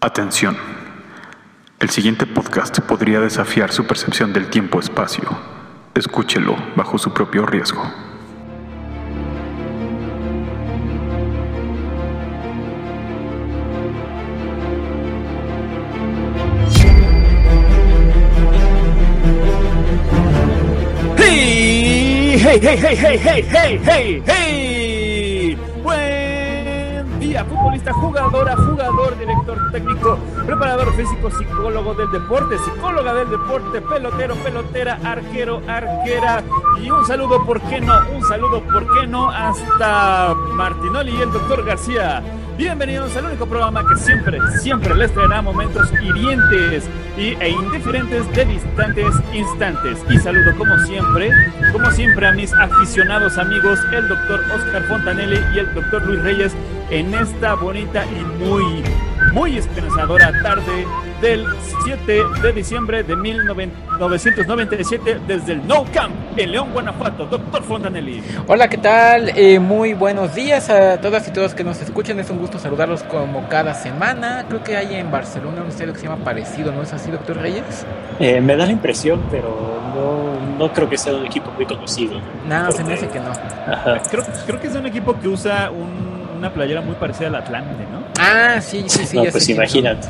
Atención. El siguiente podcast podría desafiar su percepción del tiempo-espacio. Escúchelo bajo su propio riesgo. ¡Hey! ¡Hey, hey, hey, hey, hey, hey, hey, día, futbolista, jugadora, jugador, director técnico, preparador físico, psicólogo del deporte, psicóloga del deporte, pelotero, pelotera, arquero, arquera. Y un saludo, ¿por qué no? Un saludo, ¿por qué no? Hasta Martinoli y el doctor García. Bienvenidos al único programa que siempre, siempre les traerá momentos hirientes y, e indiferentes de distantes instantes. Y saludo como siempre, como siempre a mis aficionados amigos, el doctor Oscar Fontanelli y el doctor Luis Reyes, en esta bonita y muy, muy esperanzadora tarde del 7 de diciembre de 1997 desde el No Camp en León, Guanajuato. Doctor Fontanelli. Hola, ¿qué tal? Eh, muy buenos días a todas y todos que nos escuchan. Es un gusto saludarlos como cada semana. Creo que hay en Barcelona un estadio que se llama Parecido, ¿no es así, doctor Reyes? Eh, me da la impresión, pero no, no creo que sea un equipo muy conocido. No, se me hace que no. Ajá. Creo, creo que es un equipo que usa un- una playera muy parecida al Atlante, ¿no? Ah, sí, sí, sí. no, ya pues imagínate.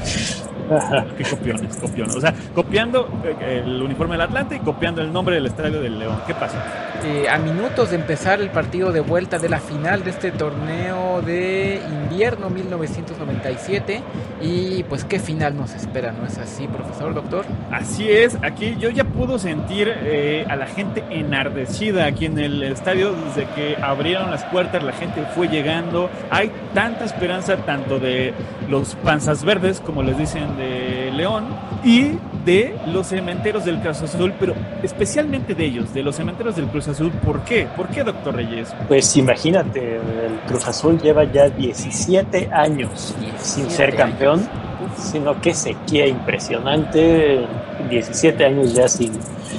Qué copiones, copiones. O sea, copiando eh, el uniforme del Atlante y copiando el nombre del estadio del León. ¿Qué pasa? Eh, a minutos de empezar el partido de vuelta de la final de este torneo de invierno 1997 y pues qué final nos espera, ¿no es así, profesor, doctor? Así es, aquí yo ya puedo sentir eh, a la gente enardecida aquí en el estadio desde que abrieron las puertas, la gente fue llegando. Hay tanta esperanza tanto de los panzas verdes, como les dicen de León, y de los cementeros del Cruz Azul, pero especialmente de ellos, de los cementeros del Cruz Azul. ¿Por qué? ¿Por qué, doctor Reyes? Pues imagínate, el Cruz Azul lleva ya 17 años sin 17 ser campeón, años. sino que sequía impresionante, 17 años ya sin,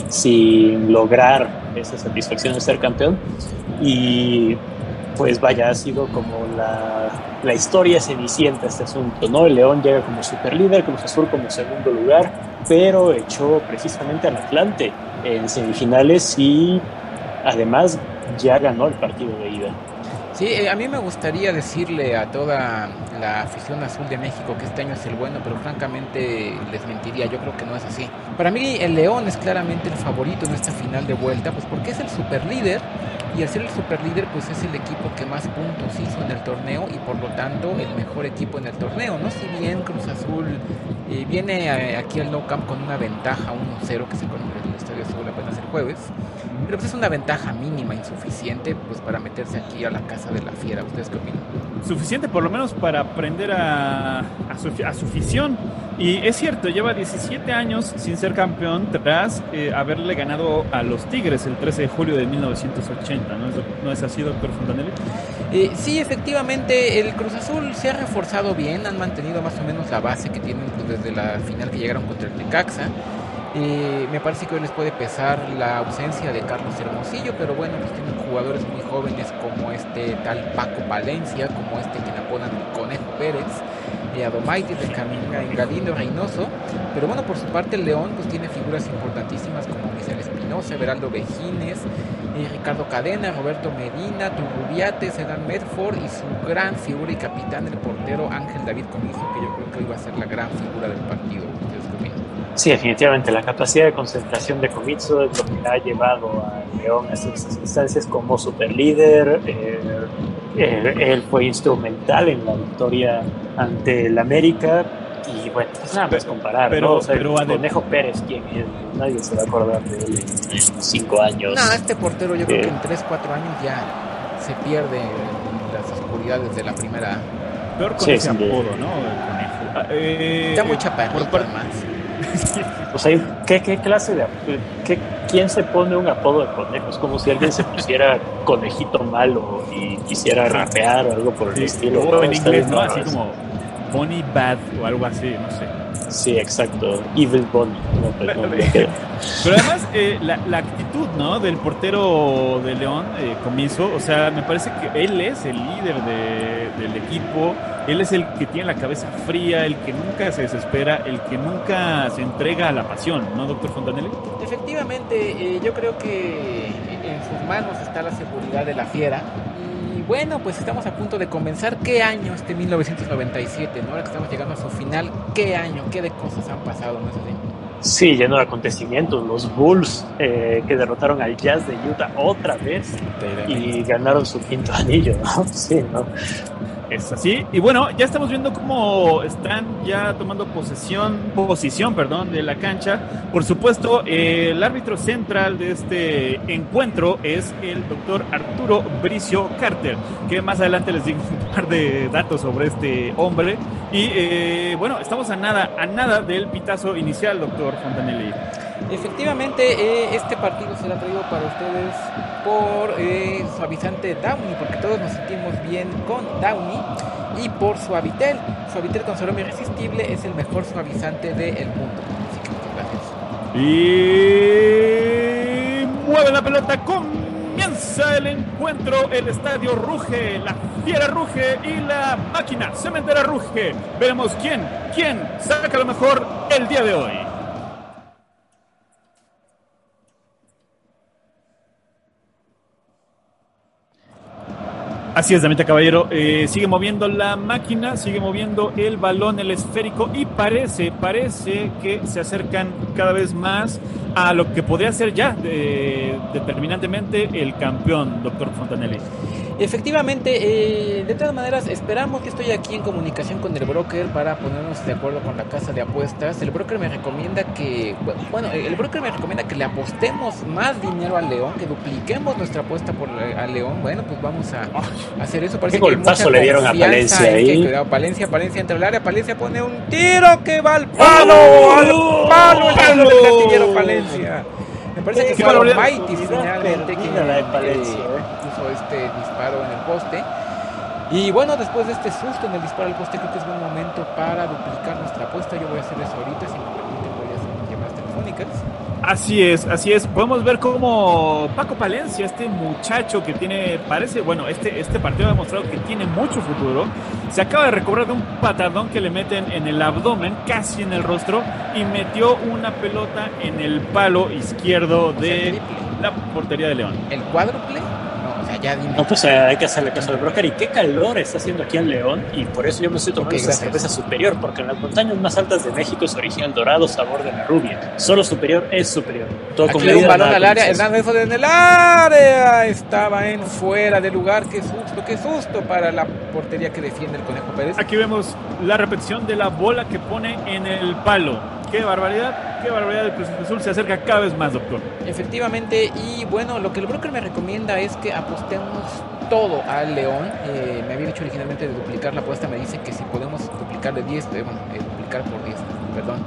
sin lograr esa satisfacción de ser campeón. Y pues vaya, ha sido como la, la historia cenicienta este asunto, ¿no? El León llega como superlíder, Cruz Azul como segundo lugar, pero echó precisamente al Atlante en semifinales y además ya ganó el partido de ida. Sí, eh, a mí me gustaría decirle a toda la afición azul de México que este año es el bueno, pero francamente les mentiría, yo creo que no es así. Para mí el León es claramente el favorito en esta final de vuelta, pues porque es el superlíder y al ser el superlíder pues es el equipo que más puntos hizo en el torneo y por lo tanto el mejor equipo en el torneo, ¿no? Si bien Cruz Azul eh, viene eh, aquí al Nou Camp con una ventaja 1-0 que se conoce en el Estadio Azul apenas el jueves, pero pues es una ventaja mínima, insuficiente, pues para meterse aquí a la casa de la fiera. ¿Ustedes qué opinan? suficiente por lo menos para aprender a, a, su, a su afición. Y es cierto, lleva 17 años sin ser campeón tras eh, haberle ganado a los Tigres el 13 de julio de 1980. ¿No es, no es así, doctor Fontanelli? Eh, sí, efectivamente, el Cruz Azul se ha reforzado bien, han mantenido más o menos la base que tienen pues, desde la final que llegaron contra el Necaxa. Me parece que hoy les puede pesar la ausencia de Carlos Hermosillo, pero bueno, pues tienen jugadores muy jóvenes como este tal Paco Valencia, como este que le apodan el Conejo Pérez, eh, Adomaitis Galindo Reynoso, pero bueno, por su parte el León pues tiene figuras importantísimas como Michel Espinosa, Everaldo Vejines, eh, Ricardo Cadena, Roberto Medina, Turrubiate, Sedan Medford y su gran figura y capitán, el portero Ángel David Comiso, que yo creo que hoy va a ser la gran figura del partido. Sí, definitivamente. La capacidad de concentración de Comitsu es lo que ha llevado a León a estas instancias como superlíder. Eh, eh, él fue instrumental en la victoria ante el América. Y bueno, pues nada más comparar, pero- ¿no? O sea, pero adem- Conejo Pérez, ¿quién es? Nadie se va a acordar de él en, cinco años. No, este portero yo creo Eh. que en 3, 4 años ya se pierde en las oscuridades de la primera. Peor con Sí, ese apodo, ¿no? El conejo. Ah, eh, Está muy eh, chaparrito por además. O sea, ¿qué, qué clase de... qué- ¿Quién se pone un apodo de conejo? Es como si alguien se pusiera conejito malo y quisiera rapear o algo por el Sí, estilo. o ¿no? en inglés, ¿no? Así como Bonnie Bad o algo así, no sé. Sí, exacto. Evil Bonnie. No, pues, no, Pero- me quedo. Pero además, eh, la, la actitud, ¿no? Del portero de León, eh, Comiso, o sea, me parece que él es el líder de- del equipo. Él es el que tiene la cabeza fría, el que nunca se desespera, el que nunca se entrega a la pasión, ¿no, doctor Fontanelli? Efectivamente, eh, yo creo que en sus manos está la seguridad de la fiera. Y bueno, pues estamos a punto de comenzar. ¿Qué año este 1997? ¿no? Ahora que estamos llegando a su final, ¿qué año? ¿Qué de cosas han pasado? ¿No es así? Sí, lleno de acontecimientos. Los Bulls eh, que derrotaron al Jazz de Utah otra vez y ganaron su quinto anillo, ¿no? Sí, ¿no? Es así. Y bueno, ya estamos viendo cómo están ya tomando posesión, posición, perdón, de la cancha. Por supuesto, el árbitro central de este encuentro es el doctor Arturo Bricio Carter, que más adelante les digo un par de datos sobre este hombre. Y eh, bueno, estamos a nada, a nada del pitazo inicial, doctor Fontanelli. Efectivamente, eh, este partido será traído para ustedes por eh, suavizante Downy, porque todos nos sentimos bien con Downy, y por Suavitel. Suavitel con aroma irresistible es el mejor suavizante del mundo. Así que muchas gracias. Y mueve la pelota, comienza el encuentro, el estadio ruge, la fiera ruge y la máquina cementera ruge. Veremos quién, quién saca lo mejor el día de hoy. Así es, Damita Caballero. Eh, sigue moviendo la máquina, sigue moviendo el balón, el esférico y parece, parece que se acercan cada vez más a lo que podría ser ya eh, determinantemente el campeón, doctor Fontanelli. Efectivamente, eh, de todas maneras, esperamos que estoy aquí en comunicación con el broker para ponernos de acuerdo con la casa de apuestas. El broker me recomienda que, bueno, el broker me recomienda que le apostemos más dinero al León, que dupliquemos nuestra apuesta por al León. Bueno, pues vamos a, hacer eso. Parece ¿Qué golpazo le dieron a Palencia ahí? cuidado, Palencia, Palencia entre el área, Palencia pone un tiro que va al palo, ¡Oh! al palo, el palo del Palencia. Me parece que fue Almighty finalmente quien eh, puso este disparo en el poste. Y bueno, después de este susto en el disparo al poste, creo que es buen momento para duplicar nuestra apuesta. Yo voy a hacer eso ahorita, si me permiten, voy a hacer llamadas telefónicas. Así es, así es. Podemos ver cómo Paco Palencia, este muchacho que tiene, parece, bueno, este, este partido ha demostrado que tiene mucho futuro. Se acaba de recobrar de un patadón que le meten en el abdomen, casi en el rostro, y metió una pelota en el palo izquierdo de la portería de León. ¿El cuádruple? Ya dime. No, pues eh, hay que hacerle caso al broker. Y qué calor está haciendo aquí en León. Y por eso yo me estoy tomando esa cerveza superior. Porque en las montañas más altas de México se origina el dorado sabor de la rubia. Solo superior es superior. Todo aquí con un balón al área. En el área. Estaba en fuera de lugar. Qué susto, qué susto para la portería que defiende el Conejo Pérez. Aquí vemos la repetición de la bola que pone en el palo. Qué barbaridad, qué barbaridad el Cruz Azul se acerca cada vez más, doctor. Efectivamente, y bueno, lo que el broker me recomienda es que apostemos todo al León. Eh, me había dicho originalmente de duplicar la apuesta, me dice que si podemos duplicar de 10, eh, bueno, eh, duplicar por 10, perdón,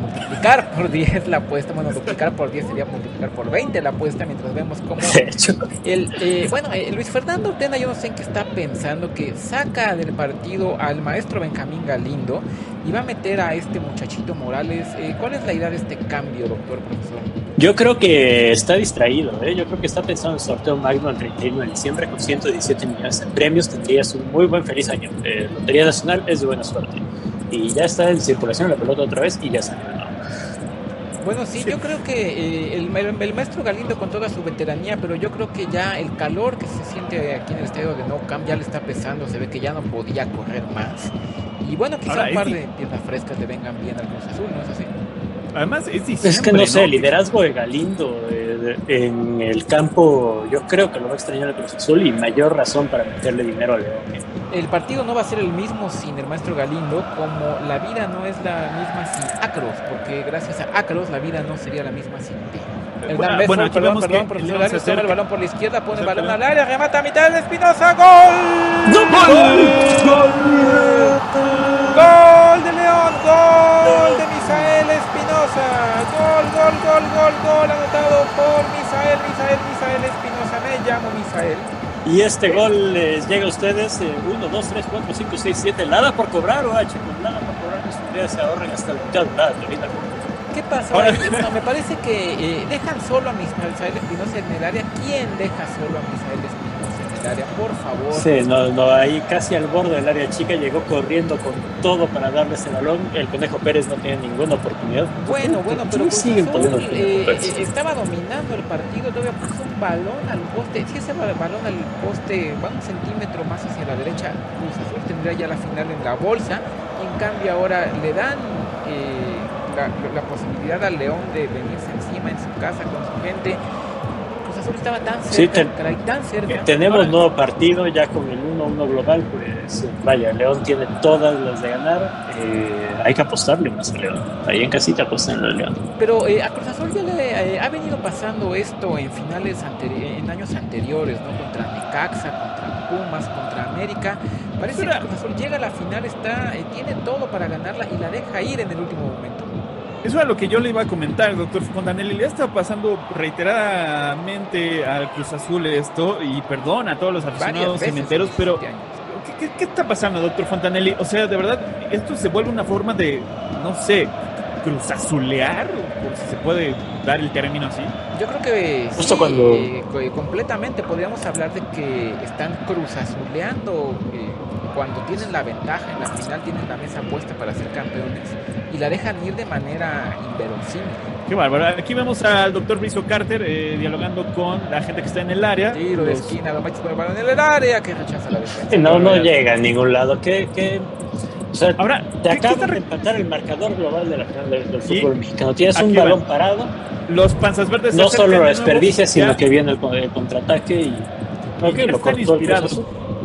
multiplicar por 10 la apuesta, bueno, duplicar por 10 sería multiplicar por 20 la apuesta, mientras vemos cómo el, bueno, Luis Fernando Ortena, yo no sé en qué está pensando, que saca del partido al maestro Benjamín Galindo y va a meter a este muchachito Morales. ¿Cuál es la idea de este cambio, doctor profesor? Yo creo que está distraído, ¿eh? yo creo que está pensando en el sorteo magno el 31 de diciembre con 117 millones de premios, tendrías un muy buen feliz año. Eh, Lotería Nacional es de buena suerte. Y ya está en circulación la pelota otra vez y ya salió. Bueno, sí, yo creo que eh, el, el, maestro Galindo con toda su veteranía, pero yo creo que ya el calor que se siente aquí en el estadio de No Camp ya le está pesando, se ve que ya no podía correr más. Y bueno, quizá un par de piezas frescas le vengan bien al Cruz Azul, ¿no es así? Además, es diciembre, Es que no sé, el liderazgo de Galindo eh, en el campo, yo creo que lo va a extrañar el Cruz Azul y mayor razón para meterle dinero a León. El partido no va a ser el mismo sin el maestro Galindo, como la vida no es la misma sin Acros, porque gracias a Acros la vida no sería la misma sin ti. El bueno, bueno, perdón, perdón, profesor toma el balón por la izquierda, pone el balón al área, remata a mitad de Espinosa, ¡gol! ¡Gol! ¡Gol! ¡Gol de León! ¡Gol de Misael Espinosa! ¡Gol, gol, gol, gol, gol! Anotado por Misael, Misael, Misael Espinosa. Me llamo Misael. Y este gol les llega a ustedes 1, 2, 3, 4, 5, 6, 7. Nada por cobrar, o H, con nada por cobrar, ustedes se ahorren hasta la mitad. Nada, ¿Qué pasa? Bueno, me parece que eh, dejan solo a Misael Espinosa en el área. ¿Quién deja solo a Misael Espinosa área, por favor. Sí, no, no, ahí casi al borde del área chica llegó corriendo con todo para darle ese balón. El Conejo Pérez no tiene ninguna oportunidad. Bueno, bueno, pero Cruz siguen Azul, eh, estaba dominando el partido, todavía puso un balón al poste. Si ese balón al poste va un centímetro más hacia la derecha, Cruz Azul tendría ya la final en la bolsa. Y en cambio ahora le dan eh, la, la posibilidad al León de venirse encima en su casa con su gente estaba tan cerca, sí, tan cerca. Tenemos nuevo partido ya con el 1-1 global, pues vaya, León tiene todas las de ganar. Eh, hay que apostarle más a León. Ahí en casita apostan a León. Pero eh, a Cruz Azul ya le eh, ha venido pasando esto en finales en años anteriores, ¿no? Contra Necaxa, contra Pumas, contra América. Parece que Cruz Azul llega a la final, está, tiene todo para ganarla y la deja ir en el último momento. Eso era lo que yo le iba a comentar, doctor Fontanelli. Le está pasando reiteradamente al Cruz Azul esto, y perdón a todos los aficionados cementeros, pero ¿qué, ¿qué, está pasando, doctor Fontanelli? O sea, de verdad, esto se vuelve una forma de, no sé, cruzazulear, por si se puede dar el término así. Yo creo que Justo cuando... Eh, completamente podríamos hablar de que están cruzazuleando. Eh, cuando tienen la ventaja en la final, tienen la mesa puesta para ser campeones y la dejan ir de manera inverosímil. Qué bárbaro. Aquí vemos al doctor Brizo Carter eh, dialogando con la gente que está en el área. Tiro de esquina, lo con el balón en el área que rechaza la defensa. No, no llega a ningún lado. ¿Qué, qué? O sea, Ahora, te acaba de empatar el marcador global de la final del, fútbol mexicano. Tienes un balón parado. Los panzas verdes. No solo lo desperdicias, sino que viene el, contraataque y. Okay, lo están inspirados.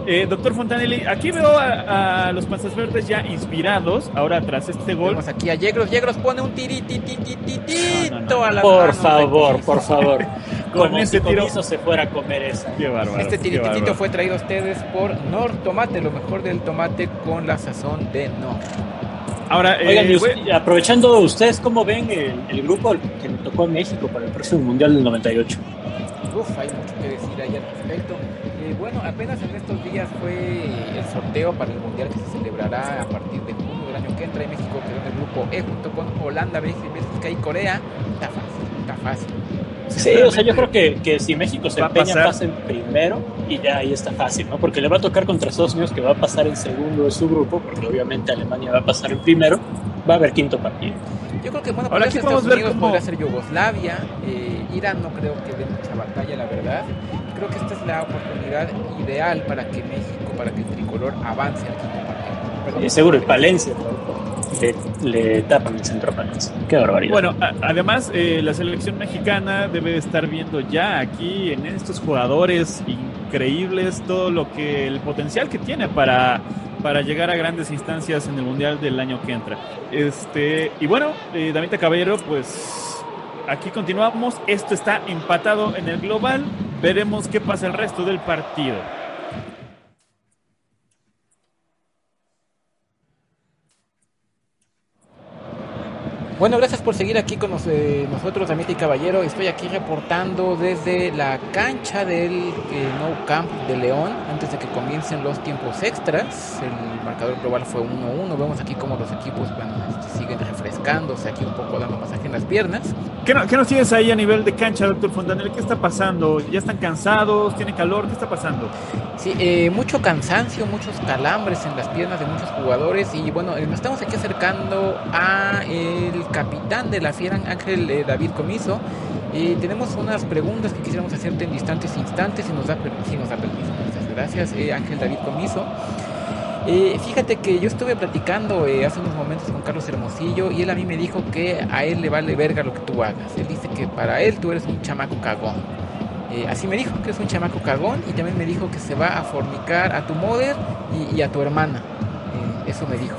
Eh, doctor Fontanelli, aquí veo a, los Panzas Verdes ya inspirados. Ahora, tras este gol. Vemos aquí a Yegros. Yegros pone un tirititititito a la Por favor, por favor. Con este tiro se fuera a comer esa. Qué bárbaro. Este tirititito fue traído a ustedes por Nor Tomate, lo mejor del tomate con la sazón de Nor. Ahora, eh, aprovechando, ¿ustedes cómo ven el, grupo que le tocó a México para el próximo Mundial del 98? Uf, hay mucho que decir ahí al respecto bueno, apenas en estos días fue el sorteo para el Mundial que se celebrará a partir de junio del año que entra y México quedó en el grupo E junto con Holanda, Bélgica y Corea. Está fácil, está fácil. Sí, o sea, yo creo que, que si México se empeña, pasa en primero y ya ahí está fácil, ¿no? Porque le va a tocar contra Estados Unidos que va a pasar en segundo de su grupo, porque obviamente Alemania va a pasar en primero, va a haber quinto partido. Yo creo que, bueno, Ahora Estados Unidos cómo... podría ser Yugoslavia, eh, Irán no creo que dé mucha batalla, la verdad creo que esta es la oportunidad ideal para que México, para que el tricolor avance al quinto partido. seguro, el Palencia le, tapan el centro Palencia. Qué barbaridad. Bueno, además, eh, la selección mexicana debe estar viendo ya aquí en estos jugadores increíbles todo lo que el potencial que tiene para para llegar a grandes instancias en el mundial del año que entra. Este, y bueno, eh, Damita Caballero, pues aquí continuamos. Esto está empatado en el global. Veremos qué pasa el resto del partido. Bueno, gracias por seguir aquí con eh, nosotros, Amita y Caballero. Estoy aquí reportando desde la cancha del eh, No Camp de León, antes de que comiencen los tiempos extras. El marcador global fue 1-1. Vemos aquí cómo los equipos bueno, este, siguen refrescándose, aquí un poco dando masaje en las piernas. ¿Qué, no, ¿Qué, nos tienes ahí a nivel de cancha, doctor Fontanel? ¿Qué está pasando? ¿Ya están cansados? ¿Tiene calor? ¿Qué está pasando? Sí, eh, mucho cansancio, muchos calambres en las piernas de muchos jugadores. Y bueno, nos estamos aquí acercando a el capitán de la Fiera, Ángel eh, David Comiso. Y tenemos unas preguntas que quisiéramos hacerte en distantes instantes, si nos da, si nos da permiso. Muchas gracias, eh, Ángel David Comiso. Eh, fíjate que yo estuve platicando hace unos momentos con Carlos Hermosillo y él a mí me dijo que a él le vale verga lo que tú hagas. Él dice que para él tú eres un chamaco cagón. así me dijo que es un chamaco cagón y también me dijo que se va a fornicar a tu mother y a tu hermana. eso me dijo.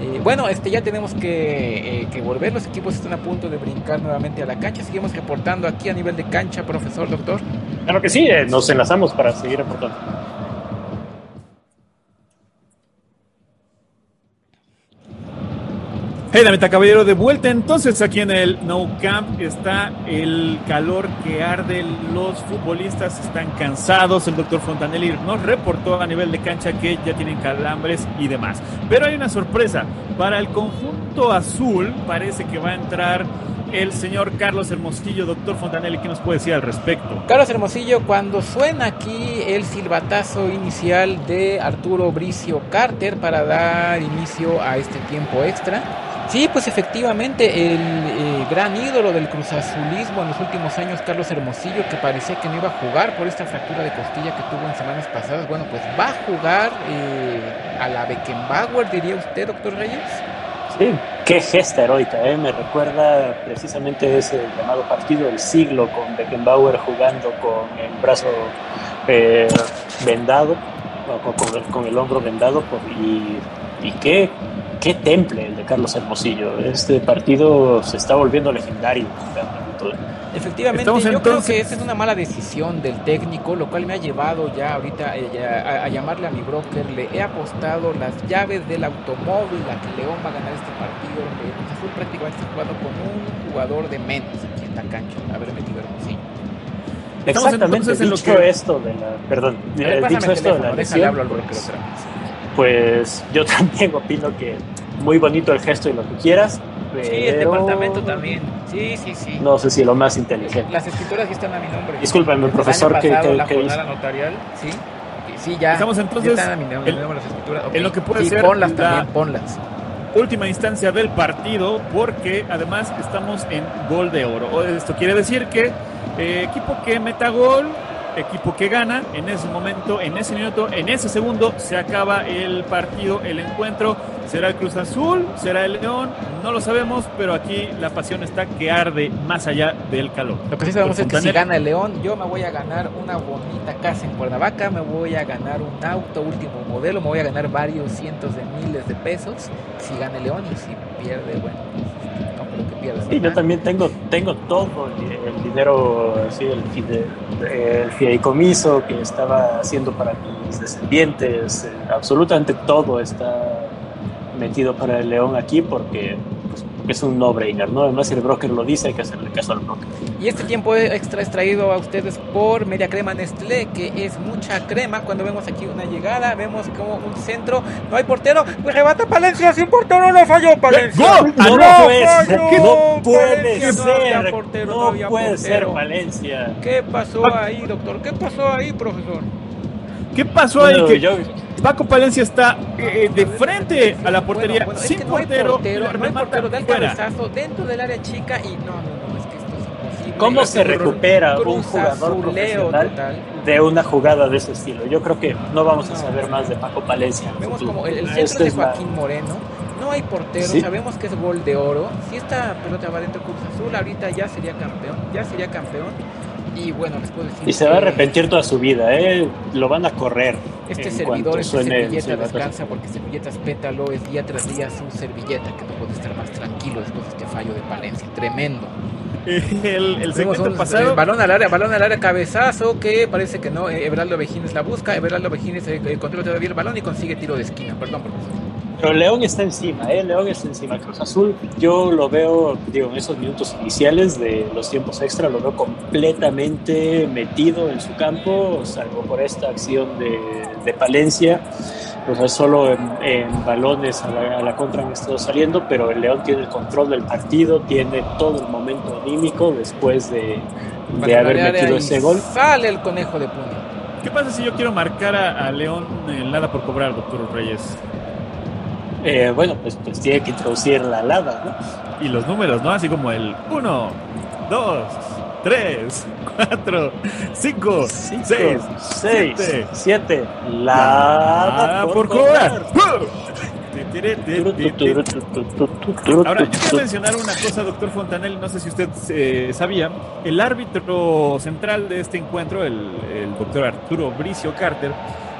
Eh, bueno, este, ya tenemos que, eh, que, volver. Los equipos están a punto de brincar nuevamente a la cancha. Seguimos reportando aquí a nivel de cancha, profesor, doctor. Claro que sí, eh, nos enlazamos para seguir reportando. Hey, la meta caballero, de vuelta entonces aquí en el No Camp está el calor que arde, los futbolistas están cansados, el doctor Fontanelli nos reportó a nivel de cancha que ya tienen calambres y demás. Pero hay una sorpresa, para el conjunto azul parece que va a entrar el señor Carlos Hermosillo. Doctor Fontanelli, ¿qué nos puede decir al respecto? Carlos Hermosillo, cuando suena aquí el silbatazo inicial de Arturo Bricio Carter para dar inicio a este tiempo extra, Sí, pues efectivamente, el eh, gran ídolo del cruzazulismo en los últimos años, Carlos Hermosillo, que parecía que no iba a jugar por esta fractura de costilla que tuvo en semanas pasadas, bueno, pues va a jugar eh, a la Beckenbauer, diría usted, doctor Reyes. Sí, qué gesta heroica, ¿eh? me recuerda precisamente ese llamado partido del siglo con Beckenbauer jugando con el brazo eh, vendado, con, con, el, hombro vendado, y, y qué qué temple el de Carlos Hermosillo. Este partido se está volviendo legendario. Efectivamente, yo creo que esta es una mala decisión del técnico, lo cual me ha llevado ya ahorita eh, a, llamarle a mi broker. Le he apostado las llaves del automóvil a que León va a ganar este partido. Donde Azul prácticamente está jugando con un jugador de menos aquí en la cancha, haber metido Hermosillo. Exactamente, dicho esto de la. Perdón, dicho esto de la lesión. Hablo al broker otra vez pues yo también opino que muy bonito el gesto y lo que quieras. Pero sí, el departamento también. Sí, sí, sí. No sé si lo más inteligente. Las escrituras sí están a mi nombre. Discúlpame, profesor, que, que, la notarial, sí. Sí, ya. Estamos entonces. están a mi nombre, las escrituras. En lo que puede ser. Ponlas también, ponlas. Última instancia del partido, porque además estamos en gol de oro. Esto quiere decir que eh, equipo que meta gol equipo que gana. En ese momento, en ese minuto, en ese segundo, se acaba el partido, el encuentro. ¿Será el Cruz Azul? ¿Será el León? No lo sabemos, pero aquí la pasión está que arde más allá del calor. Lo que sí sabemos es que si gana el León, yo me voy a ganar una bonita casa en Cuernavaca, me voy a ganar un auto último modelo, me voy a ganar varios cientos de miles de pesos si gana el León y si pierde, bueno, Sí, yo también tengo, tengo todo el, dinero, sí, el, el, fideicomiso que estaba haciendo para mis descendientes, eh, absolutamente todo está metido para el león aquí porque es un no-brainer, ¿no? Además, si el broker lo dice, hay que hacerle caso al broker. Y este tiempo extra es traído a ustedes por Media Crema Nestlé, que es mucha crema. Cuando vemos aquí una llegada, vemos como un centro, no hay portero, pues rebata Palencia, sin portero no falló Palencia. ¡Gol! No, no, no puede ser, no, puede ser Valencia. ¿Qué pasó ahí, doctor? ¿Qué pasó ahí, profesor? ¿Qué pasó ahí? Que yo Paco Palencia está eh, de frente a la portería sin es que no portero, portero, no hay portero del cabezazo dentro del área chica y no, no, no, es que esto es imposible. ¿Cómo se recupera un jugador profesional de una jugada de ese estilo? Yo creo que no vamos a saber más de Paco Palencia. Vemos como el, el centro este de Joaquín Moreno, no hay portero, sabemos que es gol de oro. Si esta pelota va dentro Cruz Azul, ahorita ya sería campeón, ya sería campeón y bueno, les puedo decir. Y se va a arrepentir toda su vida, ¿eh? Lo van a correr. Este servidor, este servilleta descansa porque servilletas pétalo es día tras día su servilleta, que no puede estar más tranquilo después de este fallo de Palencia. Tremendo. El, el segundo pasado. balón al área, balón al área, cabezazo que parece que no. Everaldo Vejines la busca. Everaldo Vejines eh, controla todavía el balón y consigue tiro de esquina. Perdón, profesor. Pero León está encima, ¿eh? León está encima. Cruz Azul, yo lo veo, digo, en esos minutos iniciales de los tiempos extra, lo veo completamente metido en su campo, salvo por esta acción de, de Palencia. O sea, solo en, balones a la, contra han estado saliendo, pero el León tiene el control del partido, tiene todo el momento anímico después de, de haber metido ese gol. Sale el conejo de puño. ¿Qué pasa si yo quiero marcar a, a León en nada por cobrar, doctor Reyes? Eh, bueno, pues, pues tiene que introducir la lada, ¿no? Y los números, ¿no? Así como el 1, 2, 3, 4, 5, 6, 6, 7. La por cobrar. Ahora, yo quiero mencionar una cosa, doctor Fontanel, no sé si usted eh, sabía, el árbitro central de este encuentro, el, el doctor Arturo Bricio Carter,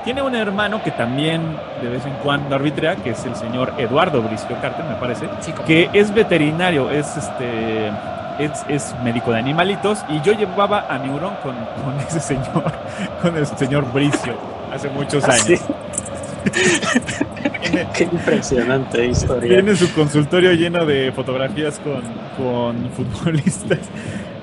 tiene un hermano que también de vez en cuando arbitrea, que es el señor Eduardo Bricio Carter, me parece, que es veterinario, es este es, es, médico de animalitos y yo llevaba a mi hurón con, con ese señor, con el señor Bricio, hace muchos ¿Ah, años. Qué impresionante historia. Tiene su consultorio lleno de fotografías con, con futbolistas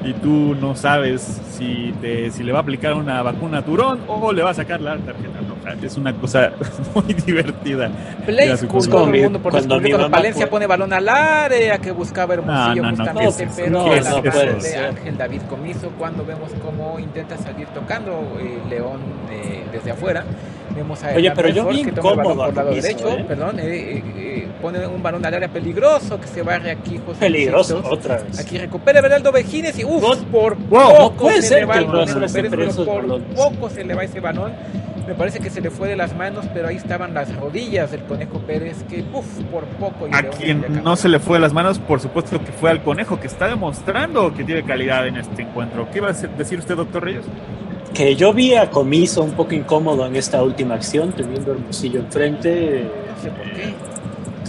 y tú no sabes si, te, si le va a aplicar una vacuna a Turón o le va a sacar la tarjeta. Es una cosa muy divertida. Play School, todo el mundo por cuando, cuando Valencia pone balón al área que buscaba Hermosillo no, no, justamente, pero no, la de Ángel David Comiso cuando vemos cómo intenta salir tocando eh, León eh, desde afuera. Vemos a Oye, pero yo vi que toma el balón por lado derecho, ¿eh? perdón, pone un balón al área peligroso que se barre aquí José Peligroso, otra vez. Aquí recupera Beraldo Vejines y uff, por poco se le va el por poco se le va ese balón me parece que se le fue de las manos, pero ahí estaban las rodillas del Conejo Pérez, que uff, por poco. a quien no se le fue de las manos, por supuesto que fue al Conejo, que está demostrando que tiene calidad en este encuentro. ¿Qué iba a decir usted, doctor Reyes? Que yo vi a Comiso un poco incómodo en esta última acción, teniendo Hermosillo enfrente. No sé por qué.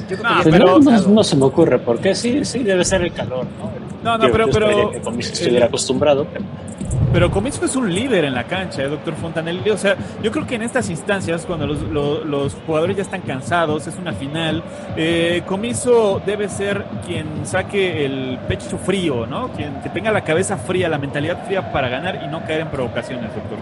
Yo no, no, se me ocurre por qué. Sí, sí, debe ser el calor, ¿no? No, no, pero. pero que Comiso estuviera acostumbrado. Pero... Pero Comiso es un líder en la cancha, ¿eh, doctor Fontanelli. O sea, yo creo que en estas instancias, cuando los, los, jugadores ya están cansados, es una final, eh, Comiso debe ser quien saque el pecho frío, ¿no? Quien que tenga la cabeza fría, la mentalidad fría para ganar y no caer en provocaciones, doctor.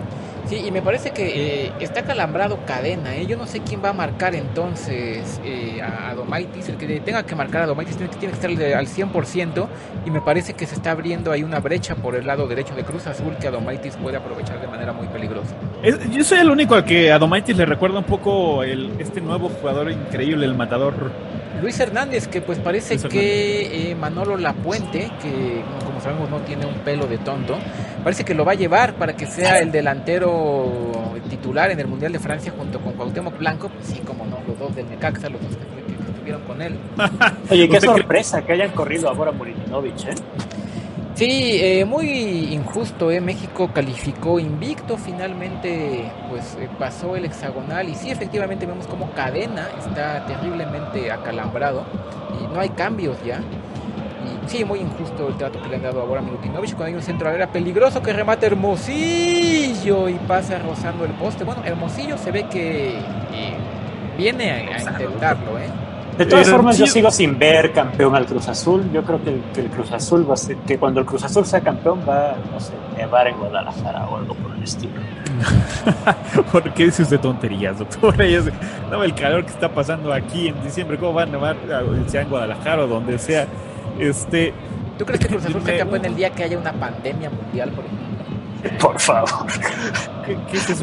Sí, y me parece que eh, está calambrado cadena. ¿eh? Yo no sé quién va a marcar entonces eh, a, Domaitis. El que tenga que marcar a Domaitis tiene, que estar al 100%. Y me parece que se está abriendo ahí una brecha por el lado derecho de Cruz Azul que Adomaitis puede aprovechar de manera muy peligrosa. yo soy el único al que Adomaitis le recuerda un poco el, este nuevo jugador increíble, el matador Luis Hernández, que pues parece que eh, Manolo Lapuente, que como sabemos no tiene un pelo de tonto, parece que lo va a llevar para que sea el delantero titular en el Mundial de Francia junto con Cuauhtémoc Blanco, pues sí, como no, los dos del Necaxa, los dos que, estuvieron con él. Oye, qué sorpresa que hayan corrido ahora Murininovich, ¿eh? Sí, eh, muy injusto, ¿eh? México calificó invicto, finalmente pues eh, pasó el hexagonal y sí, efectivamente vemos como cadena está terriblemente acalambrado y no hay cambios ya. Y sí, muy injusto el trato que le han dado ahora a Milutinovich cuando hay un centro era peligroso que remata Hermosillo y pasa rozando el poste. Bueno, Hermosillo se ve que eh, viene a, a intentarlo, ¿eh? De todas formas, yo sigo sin ver campeón al Cruz Azul. Yo creo que el, Cruz Azul va a ser, que cuando el Cruz Azul sea campeón va, no sé, nevar en Guadalajara o algo por el estilo. ¿Por qué dice usted tonterías, doctor No, el calor que está pasando aquí en diciembre, ¿cómo va a nevar, sea en Guadalajara o donde sea? Este, ¿Tú crees que el Cruz Azul sea campeón el día que haya una pandemia mundial, por ejemplo? Por favor.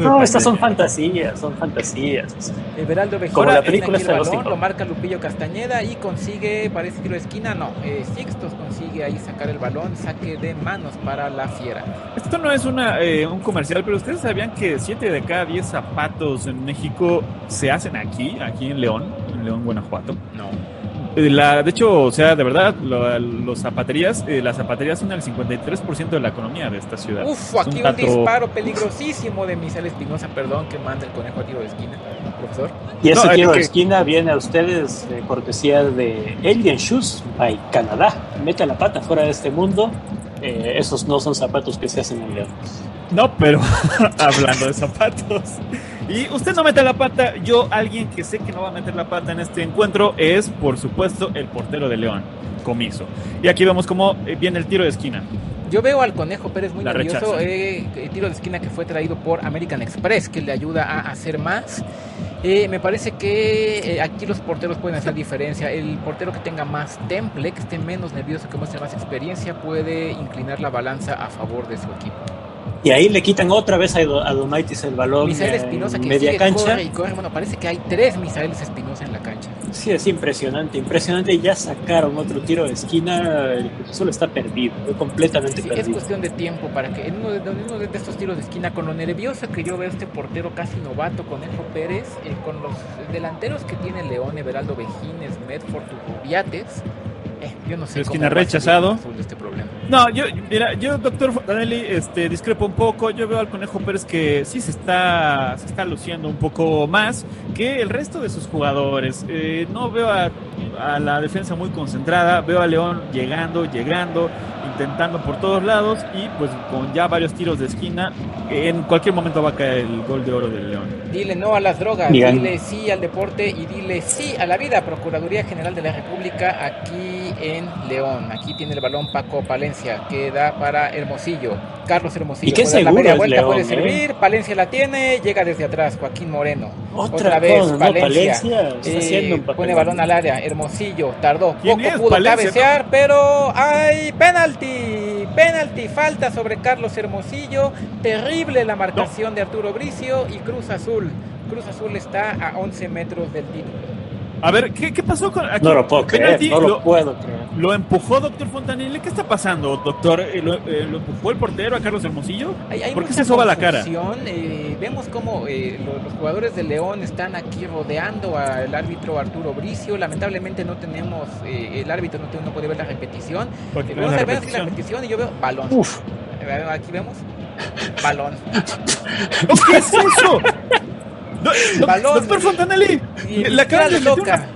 no, estas son fantasías, son fantasías. Everaldo Como la película el balón, lo marca Lupillo Castañeda y consigue, parece que lo esquina, no, eh, Sixtos consigue ahí sacar el balón, saque de manos para la fiera. Esto no es una, eh, un comercial, pero ustedes sabían que 7 de cada 10 zapatos en México se hacen aquí, aquí en León, en León, Guanajuato. No. Eh, la, de hecho, o sea, de verdad, los zapaterías, eh, las zapaterías son el 53% de la economía de esta ciudad. Uf, aquí un, disparo peligrosísimo de Misael Espinosa, perdón, que manda el conejo a tiro de esquina, profesor. Y ese tiro de esquina viene a ustedes de cortesía de Alien Shoes by Canadá. Mete la pata fuera de este mundo. Eh, esos no son zapatos que se hacen en León. No, pero hablando de zapatos. Y usted no mete la pata, yo alguien que sé que no va a meter la pata en este encuentro es, por supuesto, el portero de León, Comiso. Y aquí vemos cómo eh, viene el tiro de esquina. Yo veo al Conejo Pérez muy nervioso, eh, el tiro de esquina que fue traído por American Express, que le ayuda a hacer más. Eh, me parece que aquí los porteros pueden hacer diferencia. El portero que tenga más temple, que esté menos nervioso, que muestre más experiencia, puede inclinar la balanza a favor de su equipo. Y ahí le quitan otra vez a, Domaitis el balón. Misael Espinosa que media cancha. y corre. Bueno, parece que hay tres Misaeles Espinosa en la cancha. Sí, es impresionante, impresionante. Y ya sacaron otro tiro de esquina. El solo está perdido, completamente perdido. Es cuestión de tiempo para que en uno, de, estos tiros de esquina, con lo nervioso que yo veo este portero casi novato, con Elfo Pérez, eh, con los delanteros que tiene León, Everaldo Vejines, Medford, Rubiates yo no sé esquina rechazado. Este problema. No, yo, mira, yo, doctor Danelli, este, discrepo un poco. Yo veo al Conejo Pérez que sí se está, se está luciendo un poco más que el resto de sus jugadores. Eh, no veo a, a, la defensa muy concentrada. Veo a León llegando, llegando, intentando por todos lados y pues con ya varios tiros de esquina, en cualquier momento va a caer el gol de oro del León. Dile no a las drogas, dile sí al deporte y dile sí a la vida. Procuraduría General de la República aquí en León. Aquí tiene el balón Paco Palencia que da para Hermosillo. Carlos Hermosillo. Y qué puede dar la seguro media es vuelta, León, puede ¿eh? servir. Palencia la tiene, llega desde atrás. Joaquín Moreno. Otra, vez, cosa, ¿no? Palencia. Eh, haciendo un pone balón al área, Hermosillo, tardó, ¿Quién poco es? pudo Palencia, cabecear, pero hay penalti, penalti, falta sobre Carlos Hermosillo, terrible la marcación de Arturo Bricio y Cruz Azul, Cruz Azul está a 11 metros del título. A ver, ¿qué, qué pasó con aquí? No lo puedo creer, Penalti, no lo lo, puedo creer. lo empujó doctor Fontanelli. ¿Qué está pasando, doctor? Eh, ¿Lo, eh, lo empujó el portero a Carlos Hermosillo? Hay, hay ¿Por qué se soba la cara? eh, vemos como eh, lo- los, jugadores de León están aquí rodeando al árbitro Arturo Bricio. Lamentablemente no tenemos, eh, el árbitro no, no puede ver la repetición. Porque Vamos la a ver aquí la repetición. repetición y yo veo balón. Uf, Aquí vemos balón. ¿No, ¿Qué es eso? Balón. doctor Fontanelli, Y le de cara meter loca.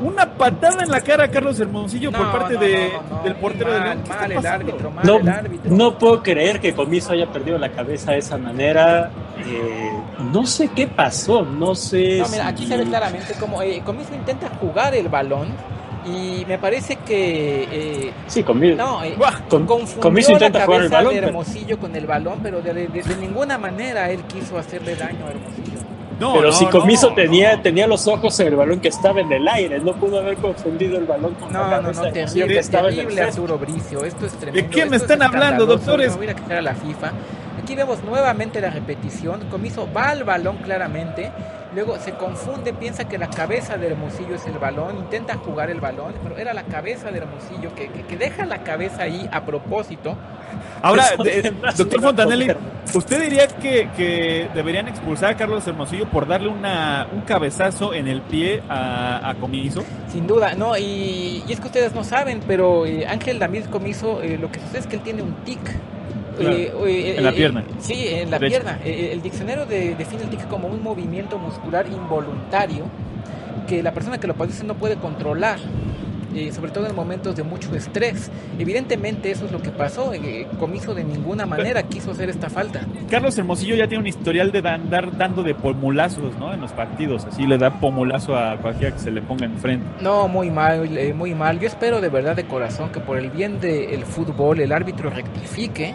una, una patada en la cara a Carlos Hermosillo por No, parte no, de, no, no, del portero de mal, León. ¿Qué está mal el árbitro, mal no, el árbitro. no puedo creer que Comiso haya perdido la cabeza de esa manera. Eh, no sé qué pasó, no sé. No, mira, aquí se ve claramente como eh, Comiso intenta jugar el balón y me parece que eh, Sí, Comiso. no, eh, Comiso intenta la jugar el cabeza balón, de pero- Hermosillo con el balón, pero de, de- de ninguna manera él quiso hacerle daño a Hermosillo. No, Pero no, si no, Comiso no. tenía, tenía los ojos en el balón que estaba en el aire, no pudo haber confundido el balón con No, la no, no, de terrible, que estaba en el terrible césped. Arturo Bricio, esto es tremendo. qué me esto es están hablando, doctores? Me voy a quejar a la FIFA. Aquí vemos nuevamente la repetición, Comiso va al balón claramente, luego se confunde, piensa que la cabeza de Hermosillo es el balón, intenta jugar el balón, pero era la cabeza de Hermosillo que, que, que deja la cabeza ahí a propósito. Ahora, doctor Fontanelli. ¿usted diría que, que deberían expulsar a Carlos Hermosillo por darle una, un cabezazo en el pie a, a Comiso? Sin duda, no, y, y es que ustedes no saben, pero eh, Ángel David Comiso, eh, lo que sucede es que él tiene un tic. Claro, Eh, eh, en la eh, pierna. sí, en la Derecha. pierna. Eh, el diccionario de- define el tic como un movimiento muscular involuntario que la persona que lo padece no puede controlar. eh, sobre todo en momentos de mucho estrés. Evidentemente eso es lo que pasó. eh, Comiso de ninguna manera quiso hacer esta falta. Carlos Hermosillo ya tiene un historial de andar dando de pomulazos, ¿no? En los partidos, así le da pomulazo a cualquiera que se le ponga enfrente. No, muy mal, eh, muy mal. Yo espero de verdad de corazón que por el bien del fútbol el árbitro rectifique.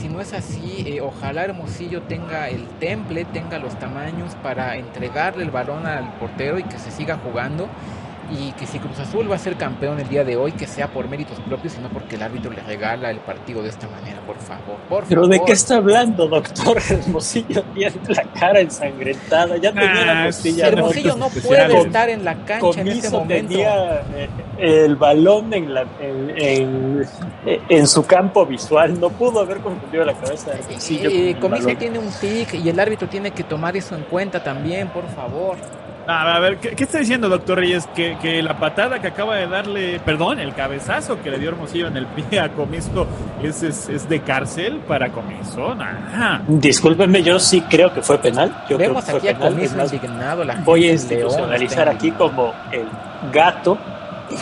Si no es así, eh, ojalá Hermosillo tenga el temple, tenga los tamaños para entregarle el balón al portero y que se siga jugando. Y que si Cruz Azul va a ser campeón el día de hoy, que sea por méritos propios y no porque el árbitro le regala el partido de esta manera, por favor. Por ¿Pero favor. de qué está hablando, doctor? Hermosillo tiene la cara ensangrentada, ya tenía la Ah, costilla. Hermosillo no puede estar en la cancha en este momento. tenía eh, el balón en, la, en, en, en su campo visual, no pudo haber confundido la cabeza de Hermosillo. Eh, con Comiso tiene un tic y el árbitro tiene que tomar eso en cuenta también, por favor. Ah, a ver, ¿qué, qué está diciendo, doctor Reyes? Que, que la patada que acaba de darle, perdón, el cabezazo que le dio Hermosillo en el pie a Comiso es, es, es de cárcel para Comiso. Ajá. Discúlpenme, yo sí creo que fue penal. Yo Vemos creo que aquí fue a penal. Más, indignado. La voy a institucionalizar está aquí como el gato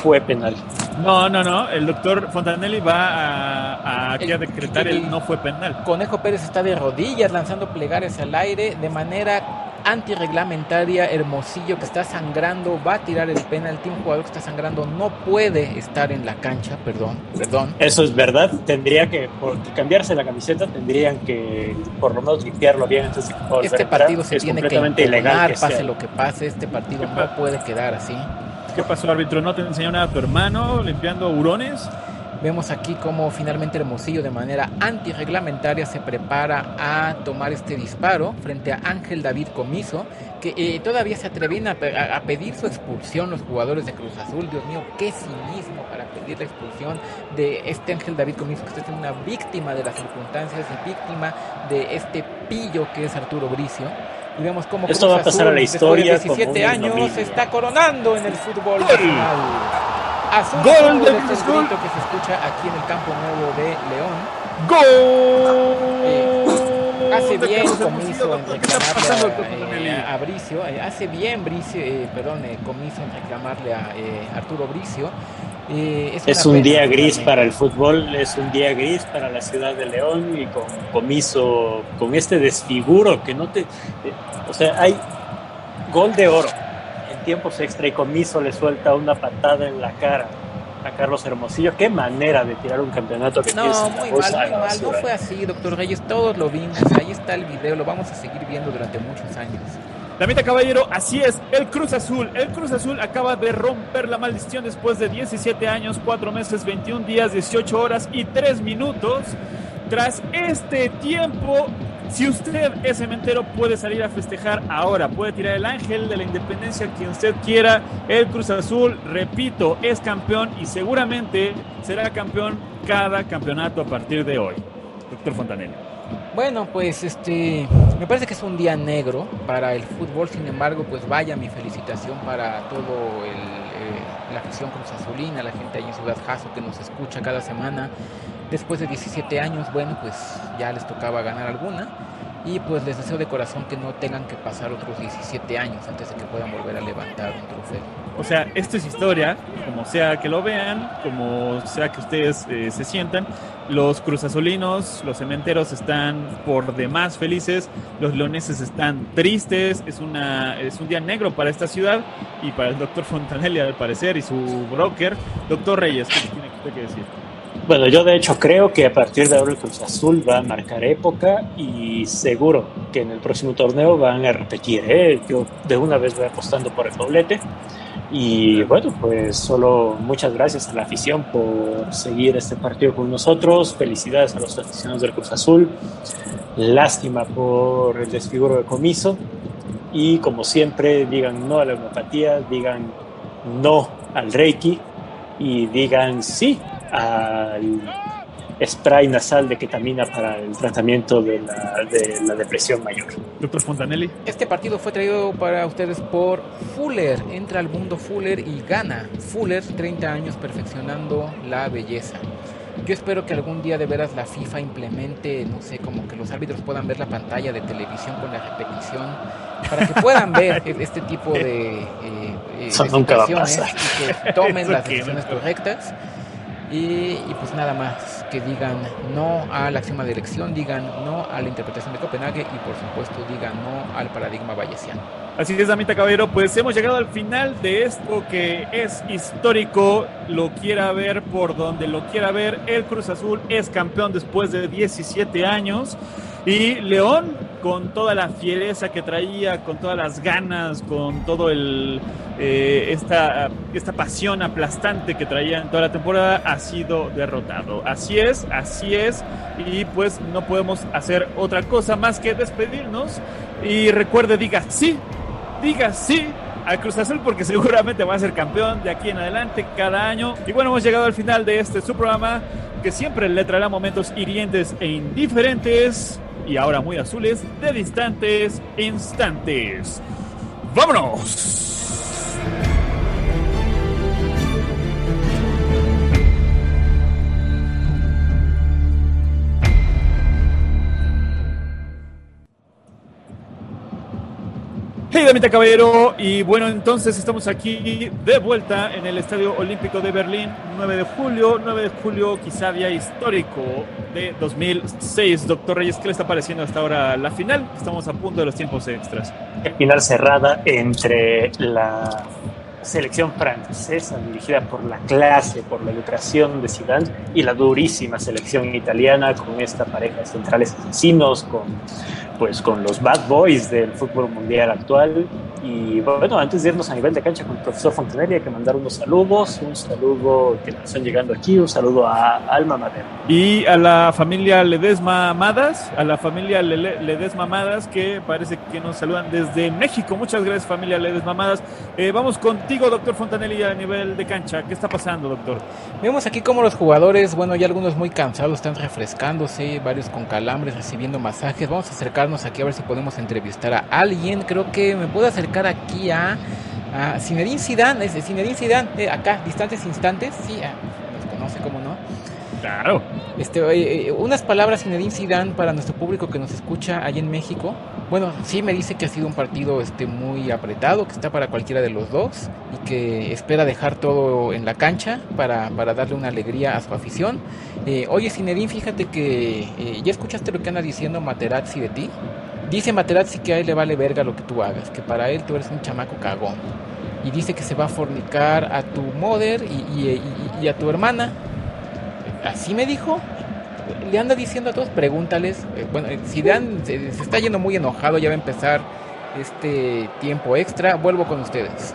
fue penal. No, no, no. El doctor Fontanelli va a, a, aquí a El- decretar el- el no fue penal. Conejo Pérez está de rodillas lanzando plegares al aire de manera antirreglamentaria. Hermosillo que está sangrando va a tirar el penalti. Un jugador que está sangrando no puede estar en la cancha. Perdón, perdón. Eso es verdad. Tendría que, por cambiarse la camiseta, tendrían que por lo menos limpiarlo bien a Este partido se es tiene que completamente ilegal que pase sea. lo que pase. Este partido no puede quedar así. ¿Qué pasó, árbitro? ¿No te enseñó nada a tu hermano limpiando hurones? Vemos aquí cómo finalmente Hermosillo de manera antirreglamentaria se prepara a tomar este disparo frente a Ángel David Comiso, que eh, todavía se atreven a, a- pedir su expulsión los jugadores de Cruz Azul. Dios mío, qué cinismo para pedir la expulsión de este Ángel David Comiso, que está siendo una víctima de las circunstancias y víctima de este pillo que es Arturo Bricio. Y vemos cómo Esto Cruz va a pasar a la historia después de como 17 un años se está coronando en el fútbol ¡Gol! Azul ¡Gol de es Azul! grito que se escucha aquí en el campo nuevo de León. ¡Gol! Eh, hace de bien Comiso en doctor. ¿Qué está pasando, doctor reclamarle a, eh, a Bricio, eh, hace bien Bricio, eh, perdón, eh, Comiso en reclamarle a eh, Arturo Bricio. Eh, es, un día gris para el fútbol, es un día gris para la ciudad de León y con comiso, con este desfiguro que no te... Eh, o sea, hay gol de oro tiempos extra y comiso le suelta una patada en la cara a Carlos Hermosillo. Qué manera de tirar un campeonato que No, muy mal, muy mal. No fue así, doctor Reyes. Todos lo vimos. Ahí está el video. Lo vamos a seguir viendo durante muchos años. Damita Caballero, así es, el Cruz Azul. El Cruz Azul acaba de romper la maldición después de 17 años, 4 meses, 21 días, 18 horas y 3 minutos. Tras este tiempo, si usted es cementero, puede salir a festejar ahora. Puede tirar el ángel de la independencia quien usted quiera. El Cruz Azul, repito, es campeón y seguramente será campeón cada campeonato a partir de hoy. Doctor Fontanelli. Bueno, pues este, me parece que es un día negro para el fútbol, sin embargo, pues vaya mi felicitación para todo eh, la afición Cruz Azulina, la gente ahí en Ciudad Jaso que nos escucha cada semana. Después de 17 años, bueno, pues ya les tocaba ganar alguna y pues les deseo de corazón que no tengan que pasar otros 17 años antes de que puedan volver a levantar un trofeo. O sea, esto es historia, como sea que lo vean, como sea que ustedes eh, se sientan. Los cruzazolinos, los cementeros están por demás felices, los leoneses están tristes, es, una, es un día negro para esta ciudad y para el doctor Fontanelli al parecer y su broker. Doctor Reyes, ¿qué tiene que decir? Bueno, yo de hecho creo que a partir de ahora el Cruz Azul va a marcar época y seguro que en el próximo torneo van a repetir. ¿eh? Yo de una vez voy apostando por el doblete. Y bueno, pues solo muchas gracias a la afición por seguir este partido con nosotros. Felicidades a los aficionados del Cruz Azul. Lástima por el desfiguro de comiso. Y como siempre, digan no a la homeopatía, digan no al Reiki y digan sí al spray nasal de ketamina para el tratamiento de la, de la, depresión mayor. Doctor Fontanelli. Este partido fue traído para ustedes por Fuller. Entra al mundo Fuller y gana. Fuller, 30 años perfeccionando la belleza. Yo espero que algún día de veras la FIFA implemente, no sé, como que los árbitros puedan ver la pantalla de televisión con la repetición, para que puedan ver este tipo de, eh, eh situaciones y que tomen las decisiones correctas. Y, pues nada más, que digan no a la axioma de elección, digan no a la interpretación de Copenhague y por supuesto digan no al paradigma bayesiano. Así es, Damita Caballero, pues hemos llegado al final de esto que es histórico, lo quiera ver por donde lo quiera ver, el Cruz Azul es campeón después de 17 años. Y León, con toda la fiereza que traía, con todas las ganas, con todo eh, esta, esta pasión aplastante que traía en toda la temporada, ha sido derrotado. Así es, así es. Y pues no podemos hacer otra cosa más que despedirnos. Y recuerde, diga sí, diga sí al Cruz Azul porque seguramente va a ser campeón de aquí en adelante cada año. Y bueno, hemos llegado al final de este su programa que siempre le traerá momentos hirientes e indiferentes y ahora muy azules de distantes instantes. ¡Vámonos! Damita Caballero, y bueno, entonces estamos aquí de vuelta en el Estadio Olímpico de Berlín, 9 de julio, 9 de julio, quizá día histórico de 2006. Doctor Reyes, ¿qué le está pareciendo hasta ahora la final? Estamos a punto de los tiempos extras. Final cerrada entre la selección francesa dirigida por la clase, por la educación de Zidane y la durísima selección italiana con esta pareja de centrales asesinos, con pues con los bad boys del fútbol mundial actual. Y bueno, antes de irnos a nivel de cancha con el profesor Fontenelli, hay que mandar unos saludos, un saludo que nos están llegando aquí, un saludo a Alma Madera. Y a la familia Ledesma Amadas, a la familia Ledesma Amadas, que parece que nos saludan desde México. Muchas gracias familia Ledesma Amadas. Eh, vamos contigo, doctor Fontanelli, a nivel de cancha. ¿Qué está pasando, doctor? Vemos aquí como los jugadores, bueno, ya algunos muy cansados, están refrescándose, varios con calambres, recibiendo masajes. Vamos a acercar aquí a ver si podemos entrevistar a alguien. Creo que me puedo acercar aquí a, a Zinedine Zidane, es eh, acá, distantes instantes, sí, ah, conoce, ¿cómo no? Claro. Este, unas palabras Zinedine Zidane para nuestro público que nos escucha allá en México. Bueno, sí me dice que ha sido un partido este, muy apretado, que está para cualquiera de los dos y que espera dejar todo en la cancha para, para darle una alegría a su afición. Eh, oye, Zinedine, fíjate que eh, ya escuchaste lo que anda diciendo Materazzi de ti. Dice Materazzi que a él le vale verga lo que tú hagas, que para él tú eres un chamaco cagón. Y dice que se va a fornicar a tu mother y a tu hermana así me dijo. Le anda diciendo a todos, pregúntales. Eh, bueno, si Dan se está yendo muy enojado, ya va a empezar este tiempo extra. Vuelvo con ustedes.